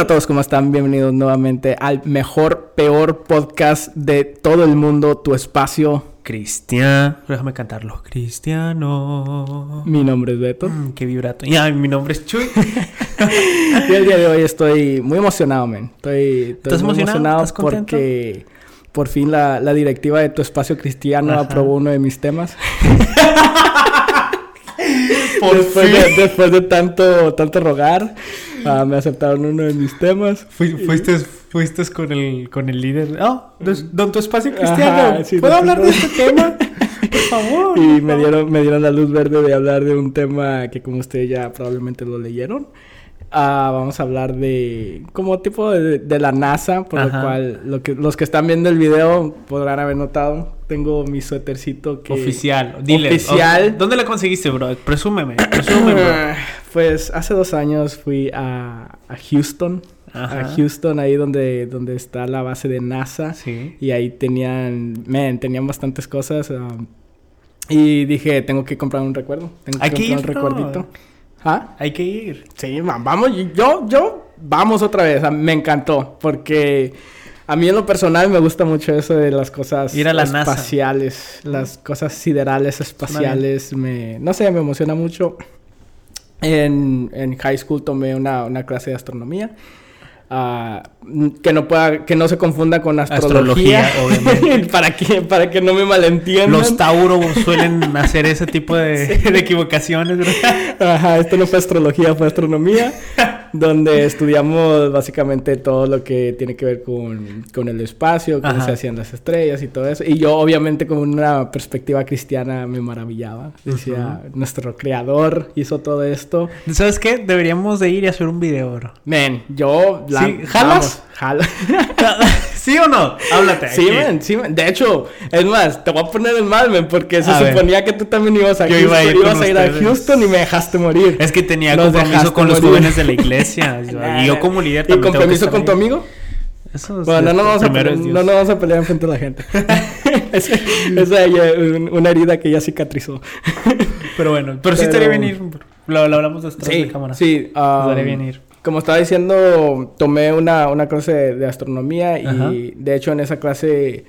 Hola a todos, ¿cómo están? Bienvenidos nuevamente al mejor, peor podcast de todo el mundo, tu espacio. Cristian. Déjame cantarlo. Cristiano. Mi nombre es Beto. Mm, qué vibrato. Y mi nombre es Chuy. y el día de hoy estoy muy emocionado, men. Estoy, ¿Estás muy emocionado? emocionado porque por fin la, la, directiva de tu espacio cristiano Ajá. aprobó uno de mis temas. Por después, fin. De, después de tanto, tanto rogar, ah, me aceptaron uno de mis temas. Fui- fuiste, fuiste con el, con el líder. Oh, don tu espacio Ajá, cristiano. sí, ¿Puedo hablar de este tema? Por favor. Y me dieron, me dieron la luz verde de hablar de un tema que como ustedes ya probablemente lo leyeron. Vamos a hablar de como tipo de, de la NASA, por lo cual lo que, los que están viendo el video podrán haber notado. Tengo mi suétercito que... Oficial. Dile. Oficial. ¿Dónde la conseguiste, bro? Presúmeme. Presúmeme, bro. Pues hace dos años fui a, a Houston. Ajá. A Houston, ahí donde, donde está la base de NASA. Sí. Y ahí tenían, man, tenían bastantes cosas. um, y dije, tengo que comprar un recuerdo. Tengo que Hay que comprar un ¿no? recuerdito. ¿Ah? Hay que ir. Sí, va- vamos, yo, yo, vamos otra vez. Me encantó. Porque a mí en lo personal me gusta mucho eso de las cosas Ir a la NASA. espaciales. Las cosas siderales, espaciales. Me, no sé, me emociona mucho. En, en high school tomé una, una clase de astronomía. Ah, que no pueda, que no se confunda con astrología, Astrología, obviamente. para que, para que no me malentiendan. Los Tauro suelen hacer ese tipo de, de equivocaciones, ¿verdad? Ajá, esto no fue astrología, fue astronomía, donde estudiamos básicamente todo lo que tiene que ver con, con el espacio, cómo Ajá. se hacían las estrellas y todo eso. Y yo, obviamente, con una perspectiva cristiana, me maravillaba. Decía, nuestro creador hizo todo esto. ¿Sabes qué? Deberíamos de ir y hacer un video, bro. Men, yo... La, Sí, ¿jalas? vamos, jalo. ¿Sí o no? Háblate. Sí, aquí. men, sí, men. De hecho, es más, te voy a poner en mal, men, porque se A ver. suponía que tú también ibas a Yo Houston. iba a ir ibas a ir a. Houston y me dejaste morir. Es que tenía Nos compromiso con los jóvenes de la iglesia. y yo como líder ¿Y también tengo que compromiso estar con tu amigo? Eso es- Bueno, no nos, a pelear, no nos vamos a pelear enfrente de la gente. Esa es un- una herida que ya cicatrizó. Pero bueno, pero, sí estaría bien ir. Lo, lo hablamos detrás de cámara. sí. um, Estaría bien ir. Como estaba diciendo, tomé una, una clase de, de astronomía y Ajá. de hecho en esa clase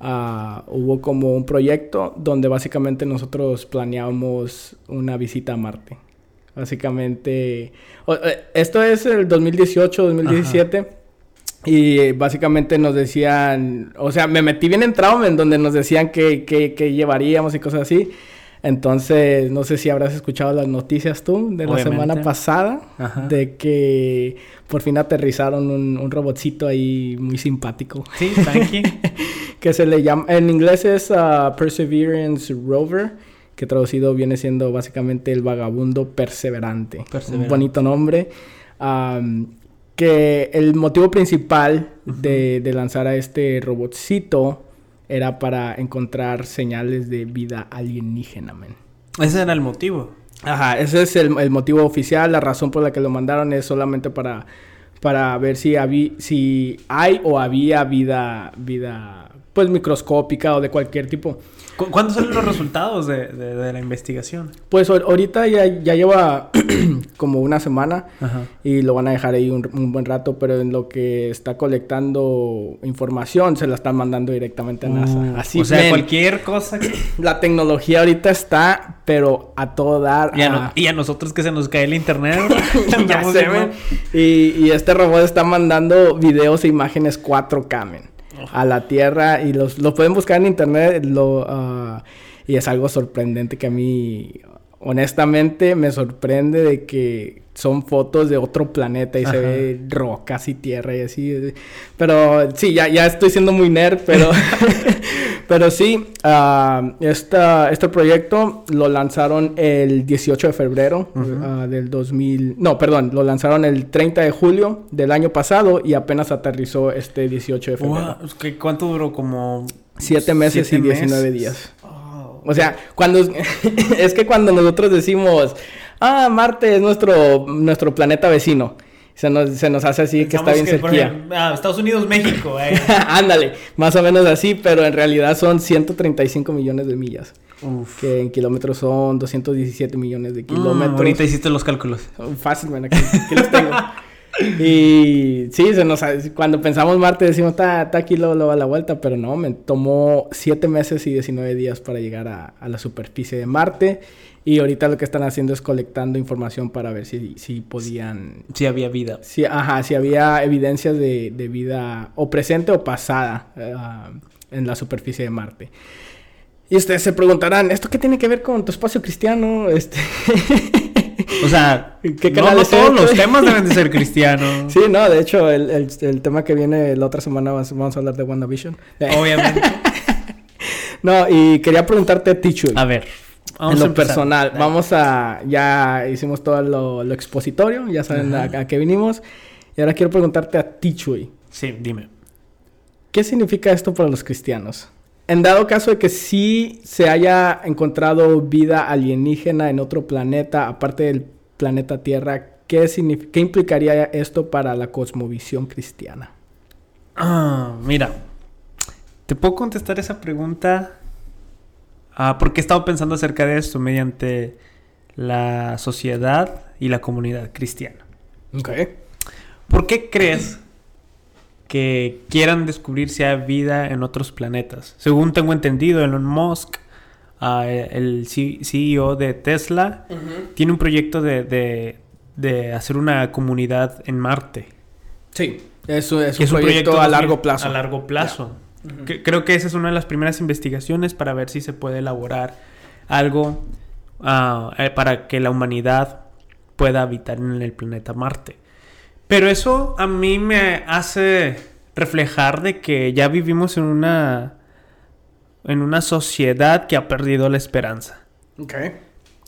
ah, hubo como un proyecto donde básicamente nosotros planeábamos una visita a Marte. Básicamente, eh, esto es el 2018, 2017. Y eh, básicamente nos decían, o sea, me metí bien en trauma en donde nos decían que, que, que llevaríamos y cosas así. Entonces, no sé si habrás escuchado las noticias tú de la semana pasada, Ajá. de que por fin aterrizaron un, un robotcito ahí muy simpático, Sí, tranqui. que se le llama, en inglés es ah, Perseverance Rover, que traducido viene siendo básicamente el vagabundo perseverante. Un Perseverante. bonito nombre. Que el motivo principal de, de lanzar a este robotcito era para encontrar señales de vida alienígena, man. Ese era el motivo. Ajá, ese es el, el motivo oficial, la razón por la que lo mandaron es solamente para, para ver si, habí- si hay o había vida, vida pues microscópica o de cualquier tipo. ¿Cu- ¿Cuándo salen los resultados de, de- de la investigación? Pues ahor- ahorita ya, ya lleva como una semana Ajá. y lo van a dejar ahí un, un buen rato, pero en lo que está colectando información se la están mandando directamente a NASA. Uh, Así o sea, cualquier cosa. que- la tecnología ahorita está, pero a todo dar. Y a, a- no- y a nosotros que se nos cae el internet. Ya sé. Y, y este robot está mandando videos e imágenes 4K, men, a la Tierra. Y los, lo pueden buscar en internet. Lo, ah, y es algo sorprendente que a mí, honestamente, me sorprende de que son fotos de otro planeta y se ve rocas y tierra y así. Pero sí, ya, ya estoy siendo muy nerd, pero, pero sí, ah, esta, este proyecto lo lanzaron el 18 de febrero ah, del 2000. No, perdón, lo lanzaron el 30 de julio del año pasado y apenas aterrizó este 18 de febrero. ¿Cuánto duró? Como. Siete meses siete y 19 meses. días. O sea, cuando es que cuando nosotros decimos, ah, Marte es nuestro, nuestro planeta vecino, se nos, se nos hace así que está bien por cerquilla. ejemplo, ah, Estados Unidos, México. eh. Ándale, más o menos así, pero en realidad son 135 millones de millas. Uf. Que en kilómetros son 217 millones de Mm, kilómetros. ahorita hiciste los cálculos. Fácil, man, aquí, aquí los tengo. y sí, se nos, cuando pensamos Marte decimos, está aquí, luego lo va a la vuelta, pero no, me tomó 7 meses y 19 días para llegar a, a, la superficie de Marte. Y ahorita lo que están haciendo es colectando información para ver si, si podían... Si había vida. Si, ajá, si había evidencias de, de vida o presente o pasada uh, en la superficie de Marte. Y ustedes se preguntarán, ¿esto qué tiene que ver con tu espacio cristiano? Este... O sea, ¿Qué no, no todos los temas deben de ser cristianos. Sí, no, de hecho, el, el, el, tema que viene la otra semana vamos a hablar de WandaVision. Obviamente. no, y quería preguntarte a Tichu. A ver. Vamos en lo personal, vamos a... Ya hicimos todo lo, lo expositorio, ya saben a, a, qué vinimos. Y ahora quiero preguntarte a Tichui. Sí, dime. ¿Qué significa esto para los cristianos? En dado caso de que sí se haya encontrado vida alienígena en otro planeta, aparte del planeta Tierra, ¿qué, ¿qué implicaría esto para la cosmovisión cristiana? Ah, mira, te puedo contestar esa pregunta ah, porque he estado pensando acerca de esto mediante la sociedad y la comunidad cristiana. Ok. ¿Por qué crees que quieran descubrir si hay vida en otros planetas. Según tengo entendido, Elon Musk, uh, el CEO de Tesla, uh -huh. tiene un proyecto de, de, de, hacer una comunidad en Marte. Sí, eso es, un, es un, proyecto, proyecto a largo plazo. A largo plazo. Yeah. Uh -huh. Creo que esa es una de las primeras investigaciones para ver si se puede elaborar algo uh, para que la humanidad pueda habitar en el planeta Marte. Pero eso a mí me hace reflejar de que ya vivimos en una en una sociedad que ha perdido la esperanza. Ok.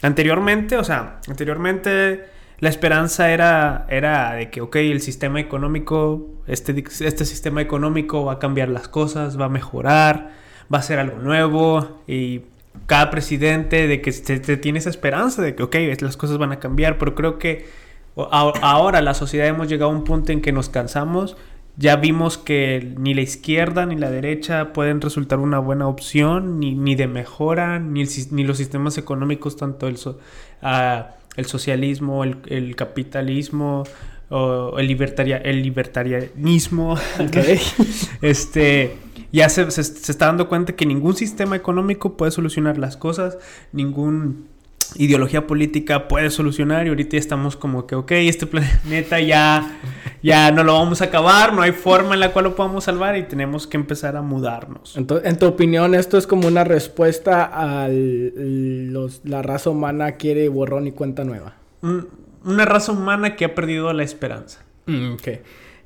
Anteriormente, o sea, anteriormente la esperanza era, era de que, ok, el sistema económico, este, este sistema económico va a cambiar las cosas, va a mejorar, va a ser algo nuevo y cada presidente de que te, te tiene esa esperanza de que, ok, las cosas van a cambiar, pero creo que Ahora la sociedad hemos llegado a un punto en que nos cansamos. Ya vimos que ni la izquierda ni la derecha pueden resultar una buena opción, ni, ni de mejora, ni, el, ni, los sistemas económicos, tanto el, so, uh, el socialismo, el, el capitalismo, o el, libertaria, el libertarianismo. Okay. este, ya se, se, se está dando cuenta que ningún sistema económico puede solucionar las cosas, ningún ideología política puede solucionar y ahorita ya estamos como que, ok, este planeta ya, ya no lo vamos a acabar, no hay forma en la cual lo podamos salvar y tenemos que empezar a mudarnos. Entonces, en tu opinión, esto es como una respuesta a la raza humana quiere borrón y cuenta nueva. Una raza humana que ha perdido la esperanza. Mm, ok.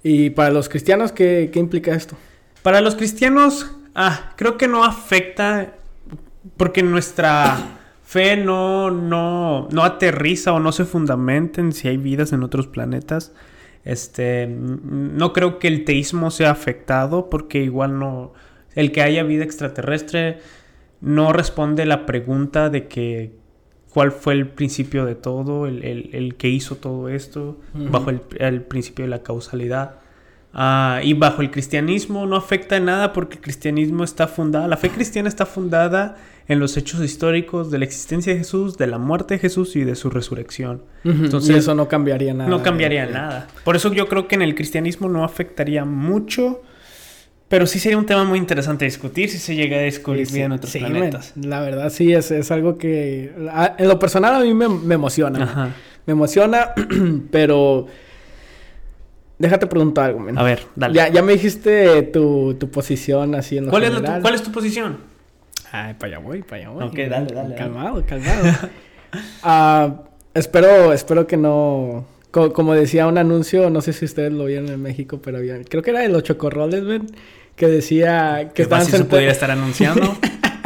¿Y para los cristianos qué, qué implica esto? Para los cristianos, ah, creo que no afecta porque nuestra fe no, no, no aterriza o no se fundamenta en si hay vidas en otros planetas. Este, no creo que el teísmo sea afectado porque igual no, el que haya vida extraterrestre no responde la pregunta de que cuál fue el principio de todo, el, el, el que hizo todo esto, uh -huh. bajo el, el, principio de la causalidad. Uh, y bajo el cristianismo no afecta en nada porque el cristianismo está fundada, la fe cristiana está fundada en los hechos históricos de la existencia de Jesús, de la muerte de Jesús y de su resurrección. Uh -huh. Entonces, y eso no cambiaría nada. No cambiaría eh, nada. Por eso yo creo que en el cristianismo no afectaría mucho, pero sí sería un tema muy interesante discutir si se llega a descubrir sí, vida en otros sí, planetas. La verdad sí, es, es algo que en lo personal a mí me, me emociona. Ajá. Me emociona, pero... Déjate preguntar algo, man. A ver, dale. Ya, ya me dijiste tu, tu posición así en lo ¿Cuál, es tu, ¿Cuál es tu posición? Ay, para allá voy, para allá voy. Ok, dale, dale. Calmado, calmado. uh, espero, espero que no... Co como decía un anuncio, no sé si ustedes lo vieron en México, pero había, creo que era de los chocorroles, ven, que decía que estaban sentados... podría estar anunciando?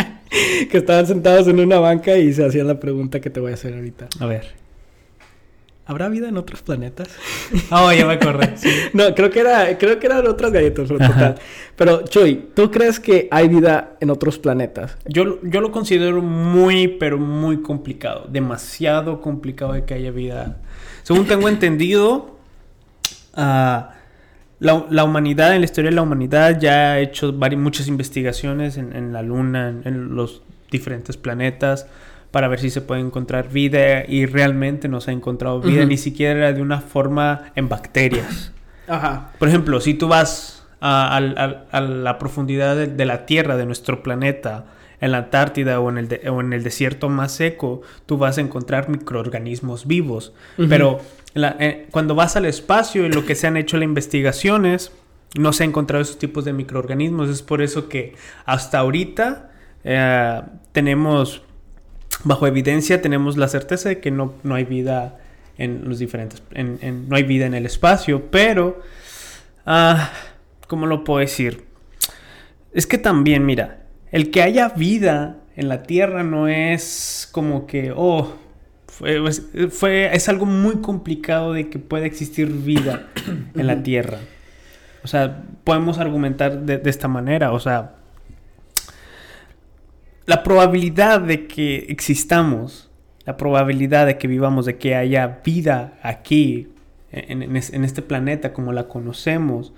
que estaban sentados en una banca y se hacían la pregunta que te voy a hacer ahorita. A ver. ¿Habrá vida en otros planetas? Oh, ya me acordé. Sí. no, creo que era, creo que eran otras galletas, pero total. Pero, Chuy, ¿tú crees que hay vida en otros planetas? Yo, yo lo considero muy, pero muy complicado. Demasiado complicado de que haya vida. Según tengo entendido, uh, la, la, humanidad, en la historia de la humanidad, ya ha hecho varias, muchas investigaciones en, en la Luna, en, en los diferentes planetas para ver si se puede encontrar vida y realmente no se ha encontrado vida, ni siquiera de una forma en bacterias. Ajá. Por ejemplo, si tú vas a, la profundidad de, la Tierra, de nuestro planeta, en la Antártida o en, el o en el desierto más seco, tú vas a encontrar microorganismos vivos. Pero eh, cuando vas al espacio y lo que se han hecho las investigaciones, no se han encontrado esos tipos de microorganismos. Es por eso que hasta ahorita eh, tenemos, bajo evidencia, tenemos la certeza de que no, no hay vida en los diferentes, en, no hay vida en el espacio, pero, uh, ¿cómo lo puedo decir? Es que también, mira, el que haya vida en la Tierra no es como que, oh, fue, es algo muy complicado de que pueda existir vida en la Tierra. O sea, podemos argumentar de, esta manera, o sea, la probabilidad de que existamos, la probabilidad de que vivamos, de que haya vida aquí, en, este planeta como la conocemos,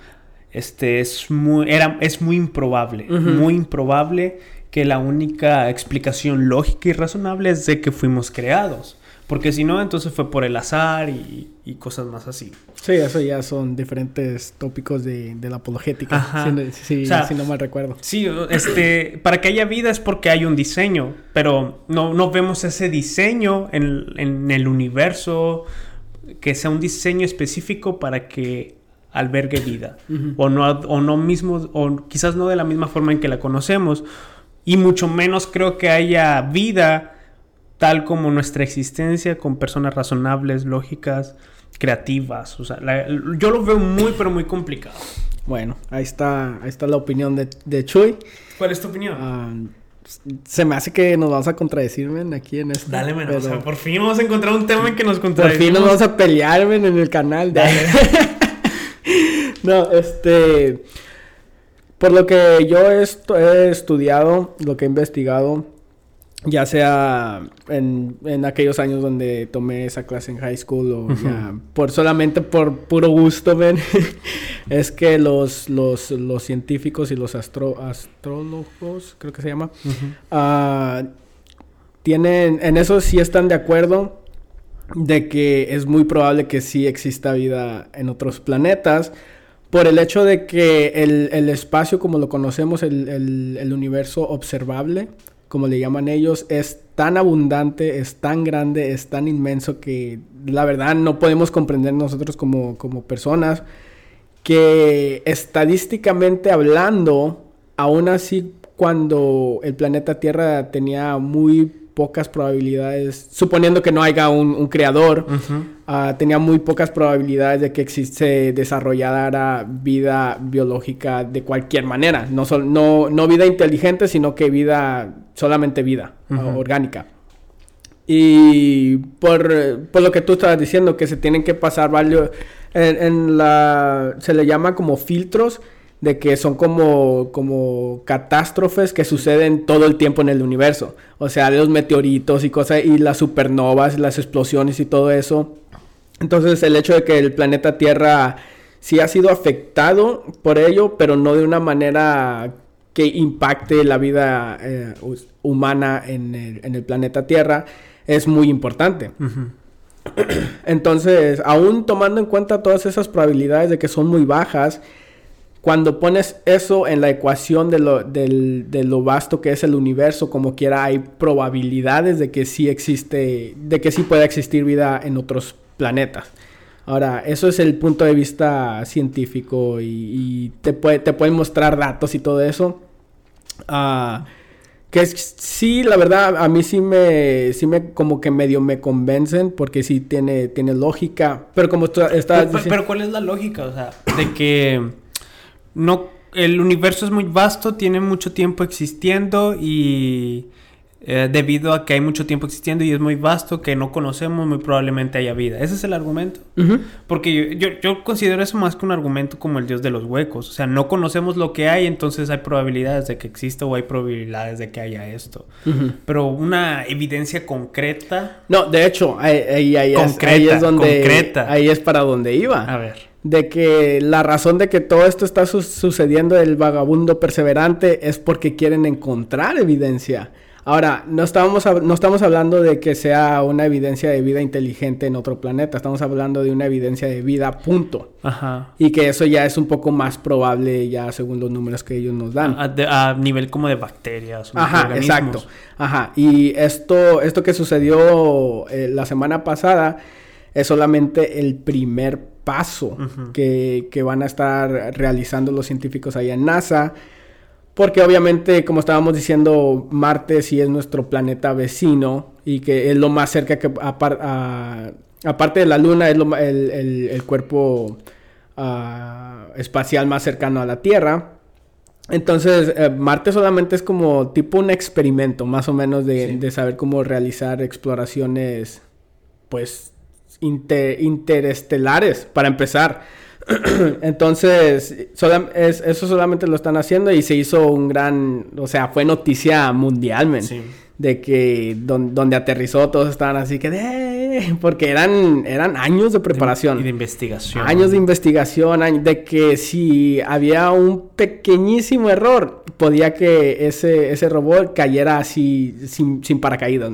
este, es, muy, era, es muy improbable, muy improbable que la única explicación lógica y razonable es de que fuimos creados. Porque si no, entonces fue por el azar y, cosas más así. Sí, eso ya son diferentes tópicos de, la apologética, si, si, no mal recuerdo. Sí, este, para que haya vida es porque hay un diseño, pero no, no vemos ese diseño en, en el universo, que sea un diseño específico para que albergue vida. o, no, o no mismo, o quizás no de la misma forma en que la conocemos. Y mucho menos creo que haya vida tal como nuestra existencia con personas razonables, lógicas, creativas. O sea, yo lo veo muy, pero muy complicado. Bueno, ahí está, ahí está la opinión de, de Chuy. ¿Cuál es tu opinión? Ah, se me hace que nos vamos a contradecir, aquí en esto. Dale, men, o sea, por fin vamos a encontrar un tema en que nos contradecimos. Por fin nos vamos a pelear, en el canal. Dale. No, este. Por lo que yo he, estudiado, lo que he investigado, ya sea en, aquellos años donde tomé esa clase en high school o ya por solamente por puro gusto, ven, es que los, los, científicos y los astrólogos, creo que se llama, tienen, en eso sí están de acuerdo de que es muy probable que sí exista vida en otros planetas por el hecho de que el, espacio como lo conocemos, el, universo observable, como le llaman ellos, es tan abundante, es tan grande, es tan inmenso que la verdad no podemos comprender nosotros como, como personas que estadísticamente hablando, aún así cuando el planeta Tierra tenía muy pocas probabilidades, suponiendo que no haya un, creador, ah, tenía muy pocas probabilidades de que se desarrollara vida biológica de cualquier manera. No, no, no vida inteligente, sino que vida, solamente vida orgánica. Y por, lo que tú estabas diciendo, que se tienen que pasar varios, en la, se le llama como filtros, de que son como, como catástrofes que suceden todo el tiempo en el universo. O sea, los meteoritos y cosas, y las supernovas, las explosiones y todo eso. Entonces, el hecho de que el planeta Tierra sí ha sido afectado por ello, pero no de una manera que impacte la vida eh, humana en el, planeta Tierra, es muy importante. Entonces, aún tomando en cuenta todas esas probabilidades de que son muy bajas, cuando pones eso en la ecuación de lo, de lo vasto que es el universo, como quiera, hay probabilidades de que sí existe, de que sí pueda existir vida en otros planetas. Ahora, eso es el punto de vista científico y, te, puede, te pueden mostrar datos y todo eso. Uh, que sí, la verdad, a mí sí me, sí me, como que medio me convencen porque sí tiene, tiene lógica. Pero como tú estás diciendo... Pero ¿cuál es la lógica? O sea, de que no, el universo es muy vasto, tiene mucho tiempo existiendo y eh, debido a que hay mucho tiempo existiendo y es muy vasto que no conocemos, muy probablemente haya vida. Ese es el argumento. Porque yo, yo, considero eso más que un argumento como el dios de los huecos. O sea, no conocemos lo que hay, entonces hay probabilidades de que exista o hay probabilidades de que haya esto. Pero una evidencia concreta. No, de hecho, ahí, ahí, es, donde. Concreta. Ahí es para donde iba. A ver de que la razón de que todo esto está sucediendo el vagabundo perseverante es porque quieren encontrar evidencia. Ahora, no, estábamos, no estamos hablando de que sea una evidencia de vida inteligente en otro planeta, estamos hablando de una evidencia de vida, punto. Ajá. Y que eso ya es un poco más probable ya según los números que ellos nos dan. A, nivel como de bacterias. Ajá, exacto. Ajá. Y esto, esto que sucedió eh, la semana pasada es solamente el primer paso que, que van a estar realizando los científicos ahí en NASA. Porque obviamente, como estábamos diciendo, Marte sí es nuestro planeta vecino y que es lo más cerca que, aparte de la Luna, es el, cuerpo ah, espacial más cercano a la Tierra. Entonces, eh, Marte solamente es como tipo un experimento, más o menos, de, saber cómo realizar exploraciones, pues, interestelares, para empezar. Entonces, eso solamente lo están haciendo y se hizo un gran, o sea, fue noticia mundial, De que donde aterrizó todos estaban así que de... Porque eran, eran años de preparación. y de investigación. Años de investigación, de que si había un pequeñísimo error, podía que ese, ese robot cayera así sin, sin paracaídas,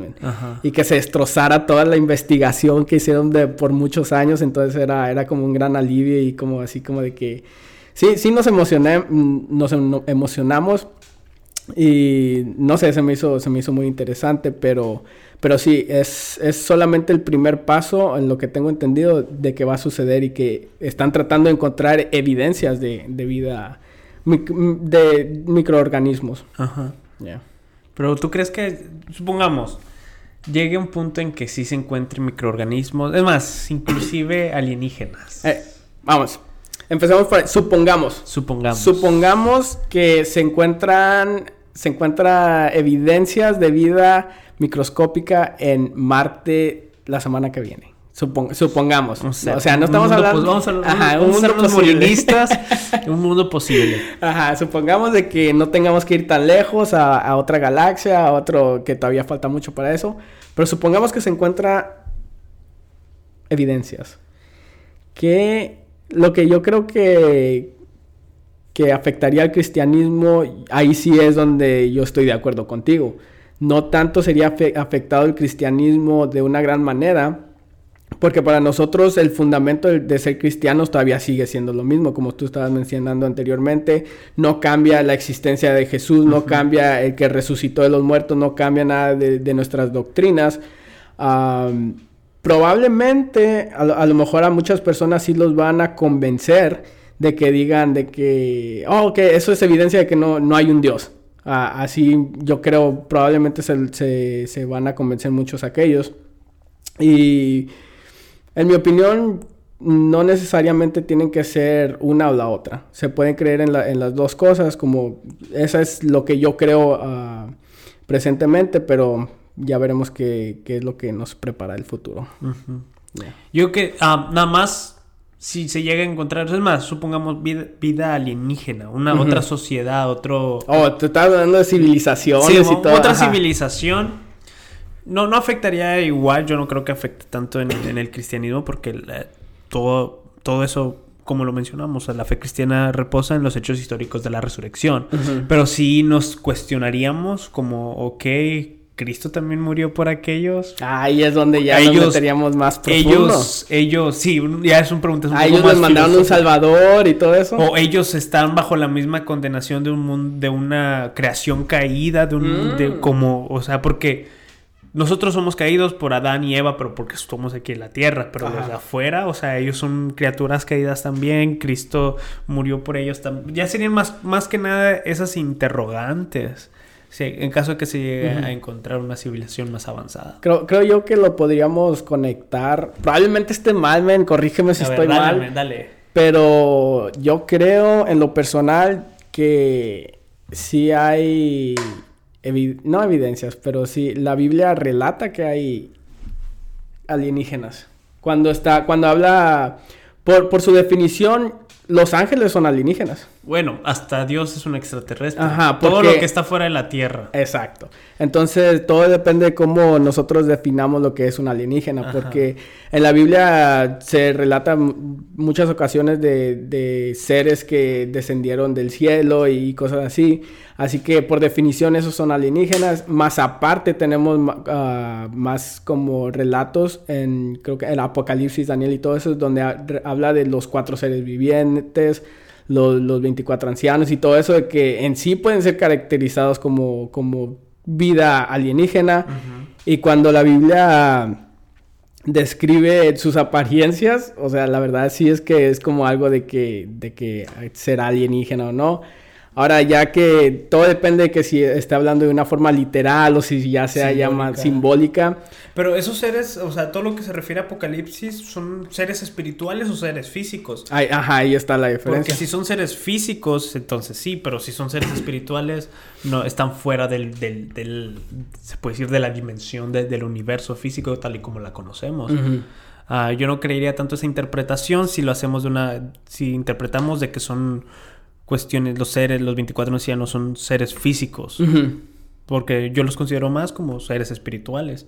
Y que se destrozara toda la investigación que hicieron de, por muchos años. Entonces era, era como un gran alivio y como así como de que... Sí, sí nos emocioné, mm, nos em, emocionamos y no sé, se me hizo, se me hizo muy interesante, pero, pero sí, es, es solamente el primer paso en lo que tengo entendido de que va a suceder y que están tratando de encontrar evidencias de, de vida de microorganismos. Ajá. Pero tú crees que, supongamos, llegue un punto en que sí se encuentren microorganismos, es más, inclusive alienígenas. Eh, vamos, empezamos por supongamos. Supongamos. Supongamos que se encuentran, se encuentra evidencias de vida microscópica en Marte la semana que viene supongamos. O sea, no estamos hablando. vamos a, ajá, un mundo posible. un mundo posible. Ajá, supongamos de que no tengamos que ir tan lejos a, otra galaxia, a otro que todavía falta mucho para eso. Pero supongamos que se encuentra evidencias. Que lo que yo creo que, que afectaría al cristianismo, ahí sí es donde yo estoy de acuerdo contigo. No tanto sería afectado el cristianismo de una gran manera, porque para nosotros el fundamento de, ser cristianos todavía sigue siendo lo mismo, como tú estabas mencionando anteriormente. No cambia la existencia de Jesús, no cambia el que resucitó de los muertos, no cambia nada de, nuestras doctrinas. Probablemente, a, lo mejor a muchas personas sí los van a convencer de que digan de que, oh, que eso es evidencia de que no, no hay un Dios. así yo creo, probablemente se, se, se van a convencer muchos aquellos. Y en mi opinión, no necesariamente tienen que ser una o la otra. Se pueden creer en, las dos cosas, como esa es lo que yo creo ah, presentemente, pero ya veremos qué, es lo que nos prepara el futuro. Yo que ah, nada más, si se llega a encontrar, es más, supongamos vida, alienígena, una otra sociedad, otro... Oh, te estás hablando de civilizaciones y todo. Otra civilización no, no afectaría igual, yo no creo que afecte tanto en, el cristianismo porque eh, todo, todo eso, como lo mencionamos, la fe cristiana reposa en los hechos históricos de la resurrección. Pero sí nos cuestionaríamos como, ok, Cristo también murió por aquellos. Ahí es donde ya ellos, nos meteríamos más profundo. Ellos, ellos, sí, ya es un pregunta. a ellos les mandaron un salvador y todo eso. O ellos están bajo la misma condenación de un mundo, de una creación caída, de un, de, mm. como, o sea, porque nosotros somos caídos por Adán y Eva, pero porque estamos aquí en la tierra, pero los de afuera, o sea, ellos son criaturas caídas también, Cristo murió por ellos también. Ya serían más, más que nada esas interrogantes. En caso de que se llegue a encontrar una civilización más avanzada. Creo, creo yo que lo podríamos conectar. Probablemente esté mal, men, corrígeme si estoy mal. dale. Pero yo creo en lo personal que sí hay no evidencias, pero sí, la Biblia relata que hay alienígenas. Cuando está, cuando habla, por, por su definición, los ángeles son alienígenas. Bueno, hasta Dios es un extraterrestre. Ajá, Todo porque- lo que está fuera de la Tierra. Exacto. Entonces, todo depende de cómo nosotros definamos lo que es un alienígena, Ajá. porque en la Biblia se relata muchas ocasiones de, de seres que descendieron del cielo y cosas así. Así que, por definición, esos son alienígenas. Más aparte, tenemos ah, más como relatos en, creo que en Apocalipsis, Daniel y todo eso, donde ha- habla de los cuatro seres vivientes, los, los 24 ancianos y todo eso, de que en sí pueden ser caracterizados como, como vida alienígena. Y cuando la Biblia describe sus apariencias, o sea, la verdad sí es que es como algo de que, de que será alienígena o no. Ahora, ya que todo depende de que si está hablando de una forma literal o si ya sea ya más simbólica. Pero esos seres, o sea, todo lo que se refiere a Apocalipsis, ¿son seres espirituales o seres físicos? Ay, ajá, ahí está la Porque diferencia. si son seres físicos, entonces sí, pero si son seres espirituales, no están fuera del, del, del- se puede decir, de la dimensión de- del universo físico tal y como la conocemos. Ah, yo no creería tanto esa interpretación si lo hacemos de una, si interpretamos de que son cuestiones, los seres, los 24 ancianos son seres físicos, porque yo los considero más como seres espirituales.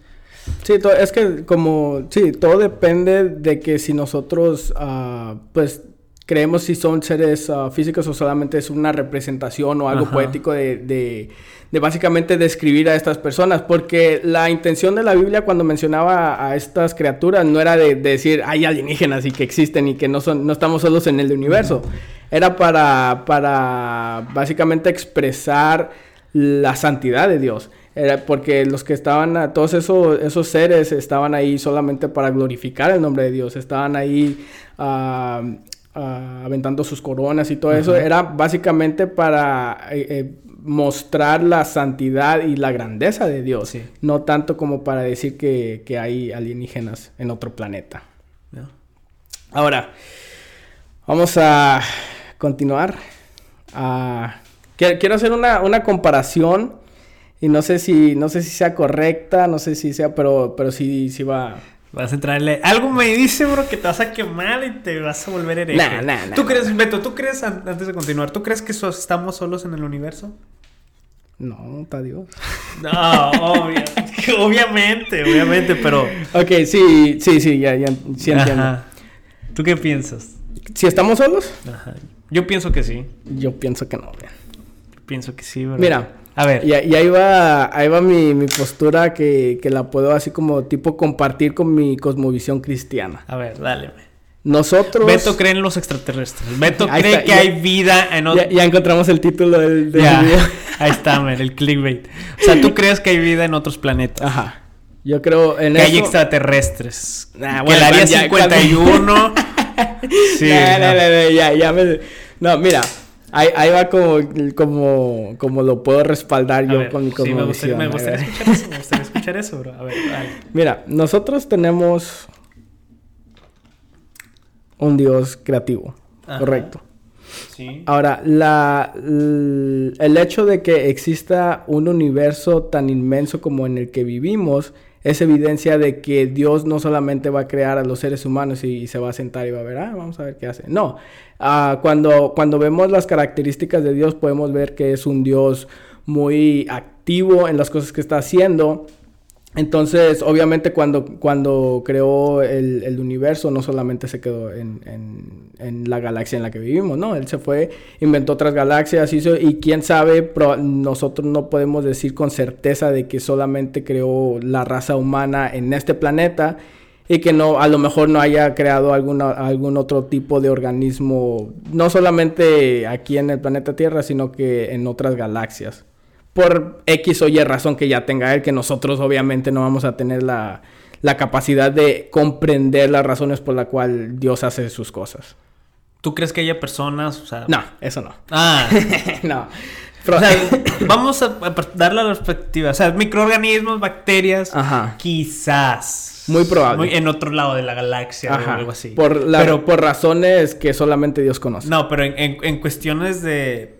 Sí, es que como, sí, todo depende de que si nosotros, ah, pues, creemos si son seres ah, físicos o solamente es una representación o algo Ajá. poético de, de, de básicamente describir a estas personas, porque la intención de la Biblia cuando mencionaba a estas criaturas no era de, de decir hay alienígenas y que existen y que no son, no estamos solos en el universo, era para, para básicamente expresar la santidad de Dios. Era porque los que estaban, todos esos, esos seres estaban ahí solamente para glorificar el nombre de Dios, estaban ahí ah, ah, aventando sus coronas y todo eso, era básicamente para eh, eh, mostrar la santidad y la grandeza de Dios, Sí. no tanto como para decir que, que hay alienígenas en otro planeta. ¿no? Ahora, vamos a continuar. Ah, quiero hacer una, una comparación y no sé si no sé si sea correcta, no sé si sea, pero pero sí sí va. Vas a entrarle. Algo me dice, bro, que te vas a quemar y te vas a volver hereje. Nah, nah, nah, ¿Tú crees, Beto, tú crees, an- antes de continuar, ¿tú crees que estamos solos en el universo? No, está Dios. No, obvia- obviamente, obviamente, pero. Ok, sí, sí, sí, ya, ya sí entiendo. Ajá. ¿Tú qué piensas? Si estamos solos, Ajá. Yo pienso que sí. yo pienso que no. man. Yo pienso que sí, bro. Mira, A ver. Y, y ahí va, ahí va mi, mi postura que, que la puedo así como tipo compartir con mi cosmovisión cristiana. A ver, dale. Nosotros... Beto cree en los extraterrestres. Beto Ahí cree está, que ya- hay vida en otro. Ya, ya encontramos el título del, del Ya, video. Ahí está, man, el clickbait. O sea, tú crees que hay vida en otros planetas. Ajá. Yo creo en Que hay extraterrestres. Nah, que bueno, el área ya, 51. sí. No, no, ya, ya me... No, mira. Ahí, ahí va como, como, como lo puedo respaldar A yo ver, con mi sí, me gustaría, cosmovisión. me escuchar eso, me gustaría escuchar eso, bro. A ver, dale. Mira, nosotros tenemos un Dios creativo, Ajá. correcto. Sí. Ahora, la, el hecho de que exista un universo tan inmenso como en el que vivimos es evidencia de que Dios no solamente va a crear a los seres humanos y, se va a sentar y va a ver, ah, vamos a ver qué hace. No, Ah, cuando, cuando vemos las características de Dios podemos ver que es un Dios muy activo en las cosas que está haciendo. Entonces, obviamente, cuando, cuando creó el, el universo, no solamente se quedó en, en- la galaxia en la que vivimos, ¿no? Él se fue, inventó otras galaxias, hizo, y quién sabe, pro- nosotros no podemos decir con certeza de que solamente creó la raza humana en este planeta y que no, a lo mejor no haya creado alguna, algún otro tipo de organismo, no solamente aquí en el planeta Tierra, sino que en otras galaxias por X o Y razón que ya tenga él, que nosotros obviamente no vamos a tener la, la capacidad de comprender las razones por las cuales Dios hace sus cosas. ¿Tú crees que haya personas, o sea... No, eso no. Ah, no. Pero- o sea, vamos a, a dar la perspectiva. O sea, microorganismos, bacterias, Ajá. quizás. Muy probable. en otro lado de la galaxia o algo así. Por, la- pero, por razones que solamente Dios conoce. no, pero en, en- en cuestiones de...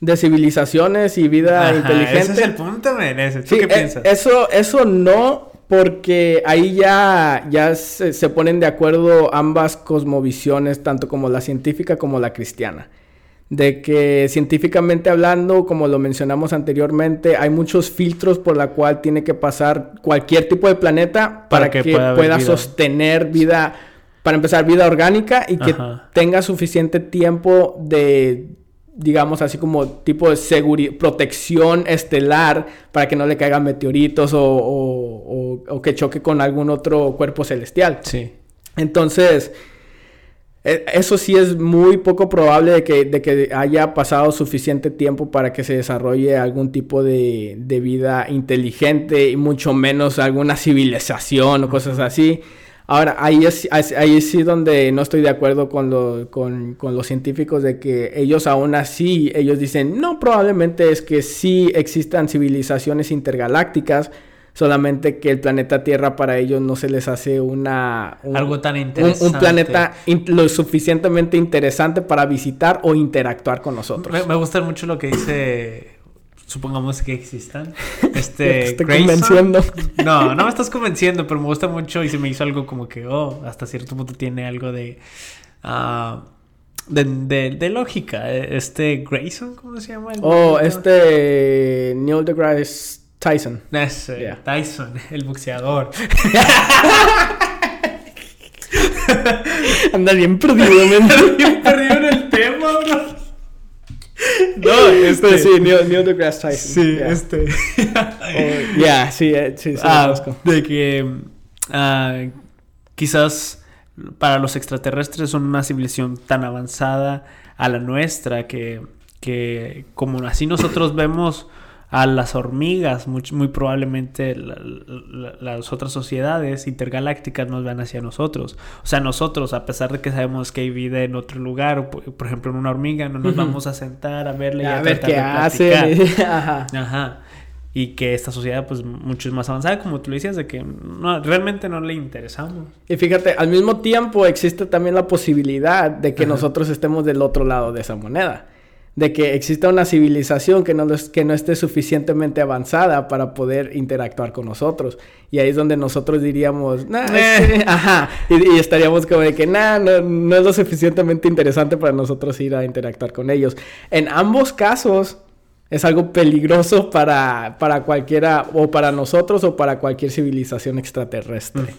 De civilizaciones y vida Ajá, inteligente. Ese es el punto, men. ese. ¿Tú Sí, qué eh, piensas? Eso, eso no, porque ahí ya, ya se, se ponen de acuerdo ambas cosmovisiones, tanto como la científica como la cristiana de que científicamente hablando, como lo mencionamos anteriormente, hay muchos filtros por la cual tiene que pasar cualquier tipo de planeta para, que, pueda, sostener vida, para empezar, vida orgánica y que tenga suficiente tiempo de, digamos así como tipo de seguridad, protección estelar para que no le caigan meteoritos o, o que choque con algún otro cuerpo celestial. Sí. Entonces, e, eso sí es muy poco probable de que, de que, haya pasado suficiente tiempo para que se desarrolle algún tipo de, de, vida inteligente y mucho menos alguna civilización o cosas así. Ahora, ahí es ahí sí donde no estoy de acuerdo con, lo, con, con los científicos de que ellos aún así, ellos dicen, no, probablemente es que sí existan civilizaciones intergalácticas, solamente que el planeta Tierra para ellos no se les hace una... Algo tan interesante. Un, planeta lo suficientemente interesante para visitar o interactuar con nosotros. Me, gusta mucho lo que dice... Supongamos que existan. Este. estoy convenciendo. No, no me estás convenciendo, pero me gusta mucho y se me hizo algo como que, oh, hasta cierto punto tiene algo de. Ah, de, de, lógica. Este Grayson, ¿cómo se llama? oh, este. Neil deGrasse Tyson. Ese, Tyson, el boxeador. Anda bien perdido, Anda bien perdido en el tema, bro. No, este. sí, Neil, Neil deGrasse Tyson. Sí, este. oh, yeah, sí, eh, sí, sí. Ah, de que uh, quizás para los extraterrestres son una civilización tan avanzada a la nuestra que, que como así nosotros vemos a las hormigas, muy, muy probablemente las otras sociedades intergalácticas nos van hacia nosotros. O sea, nosotros, a pesar de que sabemos que hay vida en otro lugar, por, ejemplo en una hormiga, no nos vamos a sentar a verle y a, ver qué hace. Ajá. Ajá. Y que esta sociedad, pues, mucho es más avanzada, como tú le decías, de que no, realmente no le interesamos. Y fíjate, al mismo tiempo existe también la posibilidad de que nosotros estemos del otro lado de esa moneda de que exista una civilización que no, que no esté suficientemente avanzada para poder interactuar con nosotros. Y ahí es donde nosotros diríamos, nah, eh. ajá, y, estaríamos como de que, nah, no, no, es lo suficientemente interesante para nosotros ir a interactuar con ellos. En ambos casos es algo peligroso para, para cualquiera, o para nosotros o para cualquier civilización extraterrestre.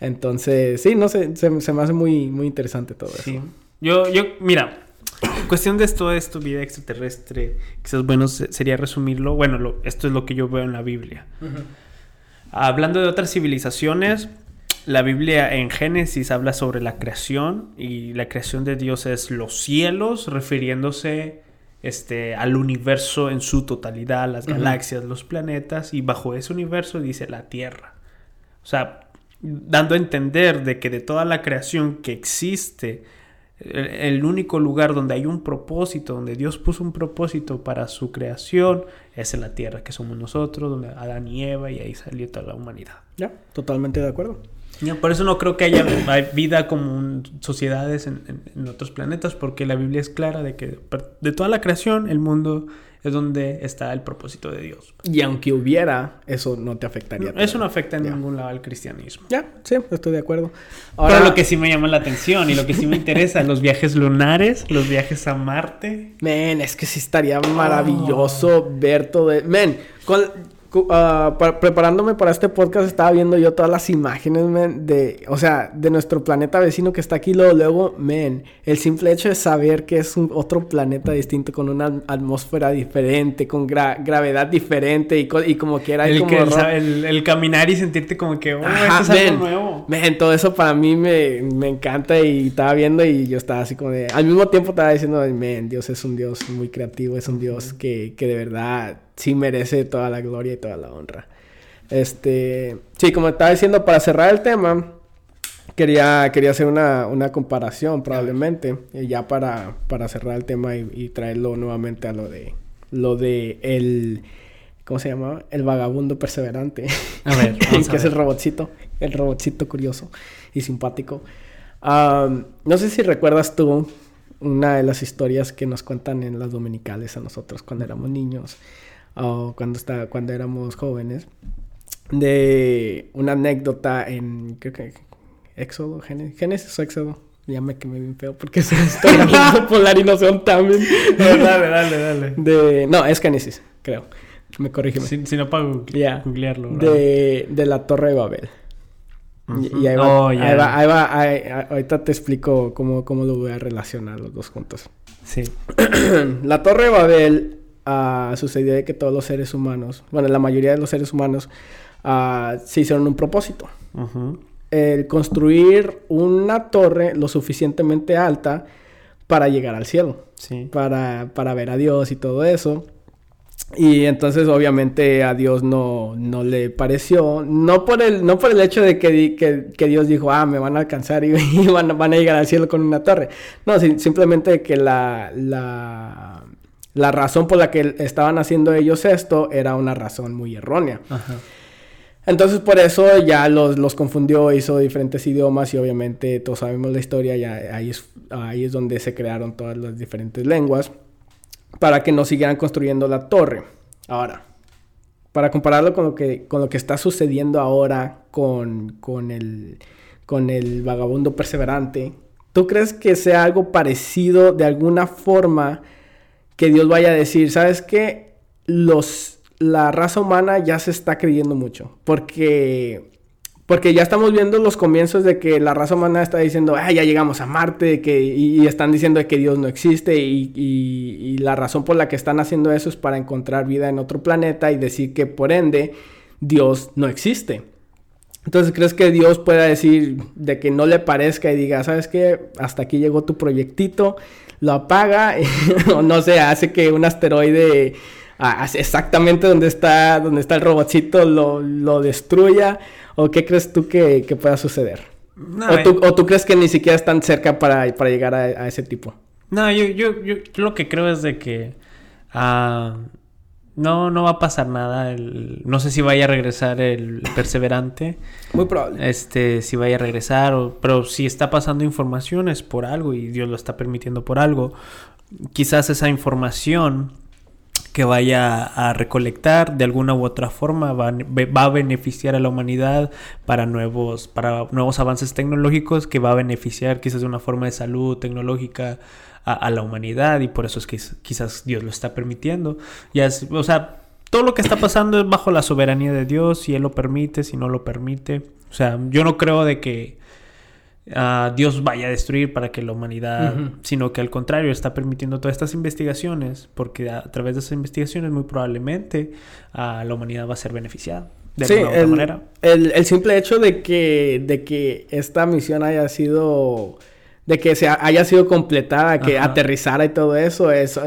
Entonces, sí, no sé, se, se, me hace muy, muy interesante todo sí. eso. Yo, yo, mira, cuestión de esto, esto, vida extraterrestre, quizás bueno sería resumirlo. Bueno, esto es lo que yo veo en la Biblia. Hablando de otras civilizaciones, la Biblia en Génesis habla sobre la creación y la creación de Dios es los cielos, refiriéndose este, al universo en su totalidad, las galaxias, los planetas, y bajo ese universo dice la Tierra. O sea, dando a entender de que de toda la creación que existe, el único lugar donde hay un propósito, donde Dios puso un propósito para su creación, es en la tierra, que somos nosotros, donde Adán y Eva, y ahí salió toda la humanidad. Ya, totalmente de acuerdo. por eso no creo que haya vida como sociedades en, otros planetas, porque la Biblia es clara de que de toda la creación, el mundo es donde está el propósito de Dios. Y aunque hubiera, eso no te afectaría. eso no afecta en ningún lado al cristianismo. Ya, sí, estoy de acuerdo. Ahora, Pero lo que sí me llama la atención y lo que sí me interesa, los viajes lunares, los viajes a Marte. Men, es que sí estaría maravilloso ver todo. Men, con Uh, preparándome para este podcast estaba viendo yo todas las imágenes, de, o sea, de nuestro planeta vecino que está aquí, luego, luego, men, el simple hecho de saber que es un otro planeta distinto, con una atmósfera diferente, con gravedad diferente y, y como que era el, como el, caminar y sentirte como que, oh, esto es algo nuevo. Men, todo eso para mí me, me, encanta y estaba viendo y yo estaba así como de, al mismo tiempo estaba diciendo, men, Dios es un Dios muy creativo, es un Dios que, que de verdad sí merece toda la gloria y toda la honra. Este, sí, como estaba diciendo, para cerrar el tema, quería, quería hacer una, una comparación probablemente, y ya para, para cerrar el tema y, traerlo nuevamente a lo de, lo de el, ¿cómo se llamaba? El vagabundo perseverante. A ver, que es el robotcito, el robotcito curioso y simpático. no sé si recuerdas tú una de las historias que nos cuentan en las dominicales a nosotros cuando éramos niños o cuando, está, cuando éramos jóvenes, de una anécdota en, creo que, Éxodo, Génesis o Éxodo. Ya me quemé bien feo porque estoy hablando polar y no son también. No, dale, dale, dale. De, no, es Génesis, creo. Me corrígeme. Si, si no para googlearlo. De, de la Torre de Babel. Y, ahí, va, oh, ahí, va, ahí va, ahí, ahorita te explico cómo, cómo lo voy a relacionar los dos juntos. Sí. la Torre de Babel uh, sucedió de que todos los seres humanos, bueno, la mayoría de los seres humanos uh, se hicieron un propósito. El construir una torre lo suficientemente alta para llegar al cielo. Sí. Para, para ver a Dios y todo eso. Y entonces obviamente a Dios no, no le pareció, no por el, no por el hecho de que, que, Dios dijo, ah, me van a alcanzar y, van, van, a llegar al cielo con una torre. No, simplemente que la, la, la, razón por la que estaban haciendo ellos esto era una razón muy errónea. Entonces por eso ya los, los, confundió, hizo diferentes idiomas y obviamente todos sabemos la historia, ya ahí es, ahí es donde se crearon todas las diferentes lenguas para que no siguieran construyendo la torre. Ahora, para compararlo con lo que, con lo que está sucediendo ahora con, con, el, con el vagabundo perseverante, ¿tú crees que sea algo parecido de alguna forma que Dios vaya a decir, sabes qué? Los, la raza humana ya se está creyendo mucho, porque porque ya estamos viendo los comienzos de que la raza humana está diciendo, ah, ya llegamos a Marte, que, y, están diciendo que Dios no existe, y, la razón por la que están haciendo eso es para encontrar vida en otro planeta y decir que por ende Dios no existe. Entonces, ¿crees que Dios pueda decir de que no le parezca y diga, sabes qué, hasta aquí llegó tu proyectito, lo apaga, o no sé, hace que un asteroide exactamente donde está, donde está el robotcito lo, lo destruya? ¿O qué crees tú que, pueda suceder? Eh. ¿O, tú, crees que ni siquiera están cerca para, llegar a, ese tipo? No, yo, yo, yo, lo que creo es de que ah, no, no va a pasar nada. no sé si vaya a regresar el perseverante. Muy probable. Este, si vaya a regresar, pero si está pasando información es por algo y Dios lo está permitiendo por algo. Quizás esa información que vaya a recolectar de alguna u otra forma va, a beneficiar a la humanidad para nuevos, para nuevos avances tecnológicos que va a beneficiar quizás de una forma de salud tecnológica a, la humanidad y por eso es que quizás Dios lo está permitiendo. Ya es, o sea, todo lo que está pasando es bajo la soberanía de Dios, si Él lo permite, si no lo permite. O sea, yo no creo de que Dios vaya a destruir para que la humanidad, sino que al contrario está permitiendo todas estas investigaciones, porque a, través de esas investigaciones muy probablemente la humanidad va a ser beneficiada. De sí, el, manera. El, simple hecho de que, de que esta misión haya sido, de que se haya sido completada, que aterrizara y todo eso, eso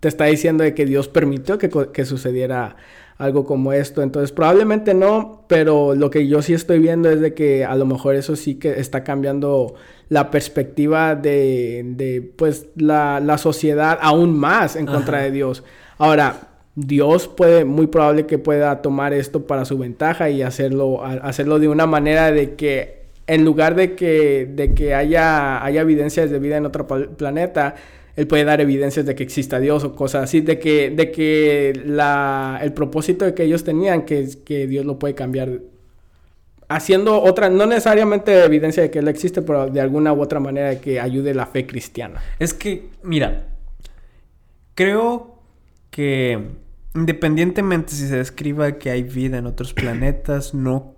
te está diciendo de que Dios permitió que, que sucediera algo como esto. Entonces, probablemente no, pero lo que yo sí estoy viendo es de que a lo mejor eso sí que está cambiando la perspectiva de, de pues, la, la, sociedad aún más en contra de Dios. Ahora, Dios puede, muy probable que pueda tomar esto para su ventaja y hacerlo, hacerlo de una manera de que en lugar de que, de que haya, haya evidencias de vida en otro planeta, él puede dar evidencias de que exista Dios o cosas así, de que, de que la, el propósito que ellos tenían, que, que Dios lo puede cambiar haciendo otra, no necesariamente evidencia de que Él existe, pero de alguna u otra manera que ayude la fe cristiana. Es que, mira, creo que Independientemente si se describa que hay vida en otros planetas, no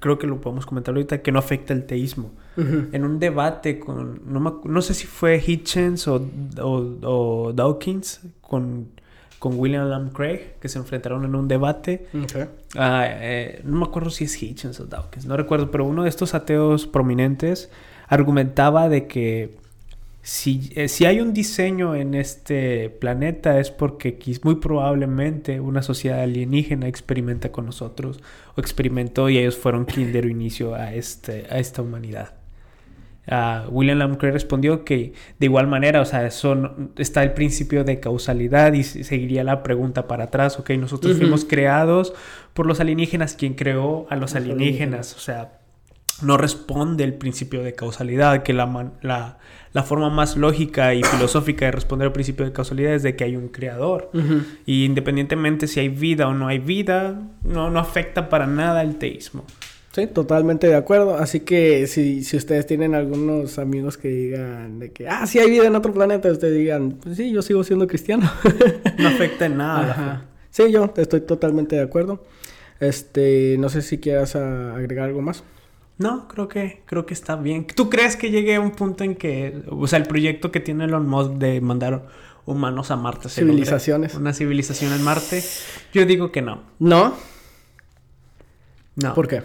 creo que lo podemos comentar ahorita, que no afecta el teísmo. En un debate con, no, sé si fue Hitchens o, o, Dawkins con, con William Lamb Craig, que se enfrentaron en un debate. Ah, eh, no me acuerdo si es Hitchens o Dawkins, no recuerdo, pero uno de estos ateos prominentes argumentaba de que si, eh, si, hay un diseño en este planeta es porque muy probablemente una sociedad alienígena experimenta con nosotros o experimentó y ellos fueron quien dieron inicio a, este, a esta humanidad. Uh, William Lamcray respondió que de igual manera, o sea, eso está el principio de causalidad y seguiría la pregunta para atrás, ok, nosotros fuimos creados por los alienígenas, ¿quién creó a los alienígenas? O sea, no responde el principio de causalidad, que la, la, la, forma más lógica y filosófica de responder al principio de causalidad es de que hay un creador. Y independientemente si hay vida o no hay vida, no, no afecta para nada el teísmo. Sí, totalmente de acuerdo. Así que si, si ustedes tienen algunos amigos que digan de que, ah, sí hay vida en otro planeta, ustedes digan, pues sí, yo sigo siendo cristiano. no afecta en nada. Sí, yo estoy totalmente de acuerdo. Este, no sé si quieras agregar algo más. No, creo que, creo que está bien. ¿Tú crees que llegue a un punto en que, o sea, el proyecto que tiene Elon Musk de mandar humanos a Marte, civilizaciones, una civilización en Marte? Yo digo que no. ¿No? No. ¿Por qué?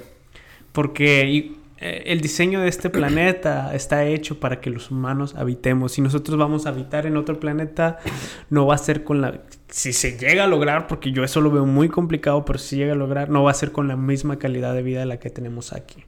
Porque eh, el diseño de este planeta está hecho para que los humanos habitemos. Si nosotros vamos a habitar en otro planeta, no va a ser con la... Si se llega a lograr, porque yo eso lo veo muy complicado, pero si llega a lograr, no va a ser con la misma calidad de vida de la que tenemos aquí.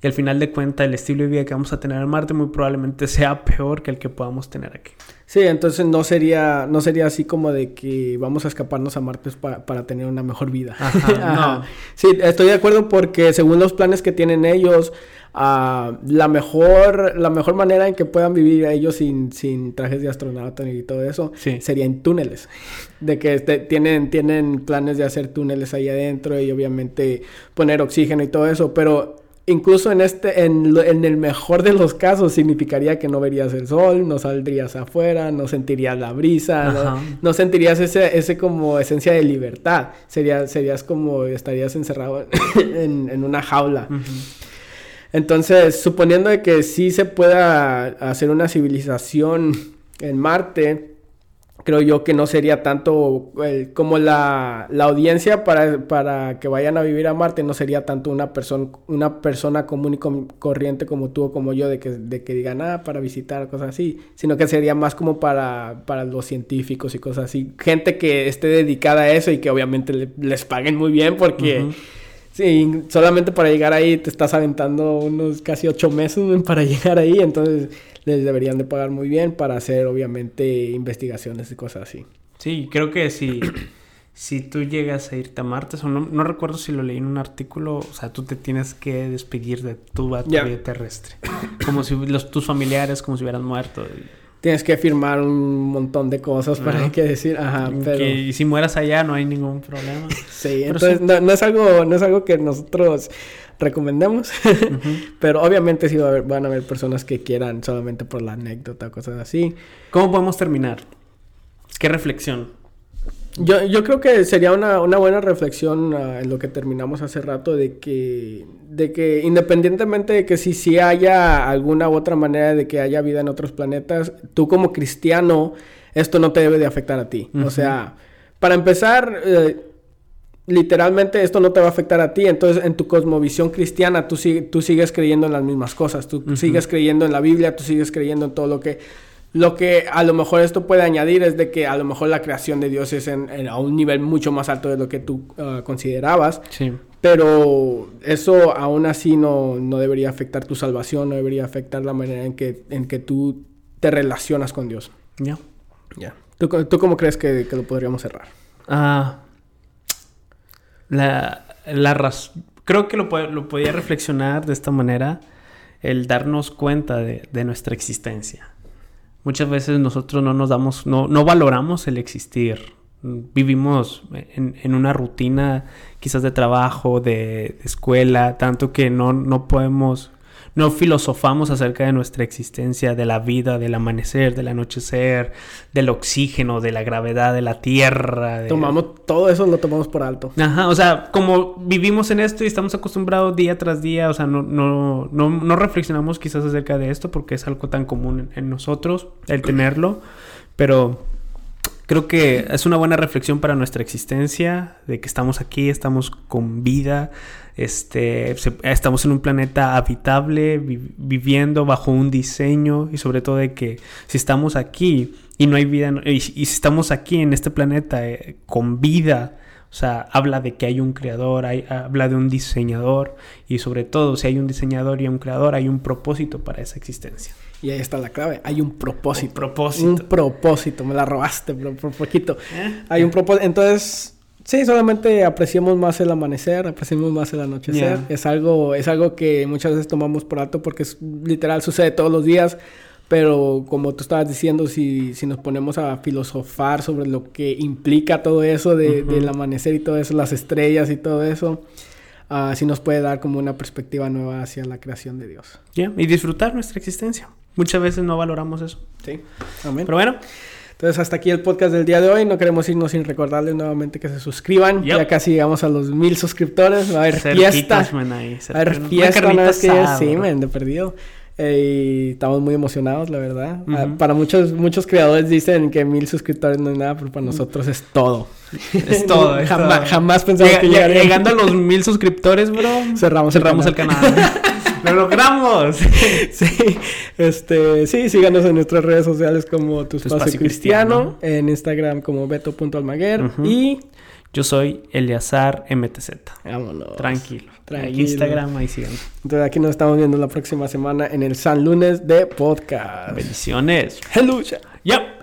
Y al final de cuentas, el estilo de vida que vamos a tener en Marte muy probablemente sea peor que el que podamos tener aquí. Sí, entonces no sería, no sería así como de que vamos a escaparnos a Marte para, para tener una mejor vida. No. Sí, estoy de acuerdo porque según los planes que tienen ellos, uh, la mejor, la mejor manera en que puedan vivir ellos sin, sin trajes de astronauta y todo eso sería en túneles. De que este, tienen, tienen planes de hacer túneles ahí adentro y obviamente poner oxígeno y todo eso, pero incluso en este, en, el mejor de los casos, significaría que no verías el sol, no saldrías afuera, no sentirías la brisa, no, sentirías ese, ese como esencia de libertad. Sería, serías como estarías encerrado en, una jaula. Entonces, suponiendo de que sí se pueda hacer una civilización en Marte, creo yo que no sería tanto como la, la audiencia para, para, que vayan a vivir a Marte, no sería tanto una, persona una persona común y corriente como tú o como yo, de que, de que digan, ah, para visitar, cosas así, sino que sería más como para, para los científicos y cosas así. Gente que esté dedicada a eso y que obviamente les paguen muy bien porque... Sí, solamente para llegar ahí te estás aventando unos casi ocho meses para llegar ahí, entonces les deberían de pagar muy bien para hacer obviamente investigaciones y cosas así. Sí, creo que si, si tú llegas a irte a Marte, o no, recuerdo si lo leí en un artículo, o sea, tú te tienes que despedir de tu vida terrestre. Como si los, tus familiares, como si hubieran muerto. Tienes que firmar un montón de cosas para que decir, ajá, pero... y si mueras allá no hay ningún problema. sí, entonces No, es algo, no es algo que nosotros recomendemos. Pero obviamente sí va a haber, van a haber personas que quieran solamente por la anécdota, cosas así. ¿Cómo podemos terminar? ¿Qué reflexión? Yo, yo creo que sería una, una buena reflexión ah, en lo que terminamos hace rato de que, de que independientemente de que si, si haya alguna u otra manera de que haya vida en otros planetas, tú como cristiano, esto no te debe de afectar a ti. O sea, para empezar, eh, literalmente esto no te va a afectar a ti. Entonces, en tu cosmovisión cristiana, tú, tú sigues creyendo en las mismas cosas. Tú sigues creyendo en la Biblia, tú sigues creyendo en todo lo que... Lo que a lo mejor esto puede añadir es de que a lo mejor la creación de Dios es en, a un nivel mucho más alto de lo que tú ah, considerabas. Sí. Pero eso aún así no, no, debería afectar tu salvación, no debería afectar la manera en que, en que tú te relacionas con Dios. Ya. Ya. ¿Tú, ¿Tú, cómo crees que, que lo podríamos cerrar? Ah la, la creo que lo, lo, podía reflexionar de esta manera, el darnos cuenta de, de nuestra existencia. Muchas veces nosotros no nos damos, no, no valoramos el existir. Vivimos en, en, una rutina quizás de trabajo, de, de escuela, tanto que no, no podemos no filosofamos acerca de nuestra existencia, de la vida, del amanecer, del anochecer, del oxígeno, de la gravedad de la tierra. Tomamos todo eso, lo tomamos por alto. Ajá, o sea, como vivimos en esto y estamos acostumbrados día tras día, o sea, no, no, no, no reflexionamos quizás acerca de esto porque es algo tan común en nosotros el tenerlo, pero Creo que es una buena reflexión para nuestra existencia, de que estamos aquí, estamos con vida, este, estamos en un planeta habitable, viviendo bajo un diseño y sobre todo de que si estamos aquí y no hay vida, y, si estamos aquí en este planeta eh, con vida, o sea, habla de que hay un creador, hay, habla de un diseñador y sobre todo si hay un diseñador y un creador, hay un propósito para esa existencia. Y ahí está la clave. Hay un propósito. Un propósito. Un propósito. Me la robaste, pero por poquito. ¿Eh? Hay un propósito. Entonces, Sí, solamente apreciamos más el amanecer, apreciamos más el anochecer. Yeah. Es algo, es algo que muchas veces tomamos por alto porque es, literal sucede todos los días. Pero como tú estabas diciendo, si, si nos ponemos a filosofar sobre lo que implica todo eso de, Ujú. del amanecer y todo eso, las estrellas y todo eso, ah, sí nos puede dar como una perspectiva nueva hacia la creación de Dios. Ya, Y disfrutar nuestra existencia. Muchas veces no valoramos eso. Sí, amén. Pero bueno, Entonces, hasta aquí el podcast del día de hoy. No queremos irnos sin recordarles nuevamente que se suscriban. Yep. Ya casi llegamos a los mil suscriptores. Va a haber cerquitas, fiesta. man, ahí, Va a haber fiesta una carnita vez que asada, sí, man, de perdido. Eh, y estamos muy emocionados, la verdad. Ah, para muchos muchos creadores dicen que mil suscriptores no es nada, pero para nosotros es todo. Es todo. es jamás, todo. jamás pensamos Llega- que llega- llegaríamos. Llegando a los mil suscriptores, bro. Cerramos el cerramos el canal. ¡Lo logramos! Sí, este, sí, síganos en nuestras redes sociales como Tu Tu Espacio, Espacio Cristiano, Cristiano. en Instagram como beto.almaguer Ujú. y Yo soy Eleazar MTZ. vámonos. Tranquilo. Tranquilo. En Instagram, ahí sigan. Entonces aquí nos estamos viendo la próxima semana en el San Lunes de Podcast. Bendiciones. Hello. Yep.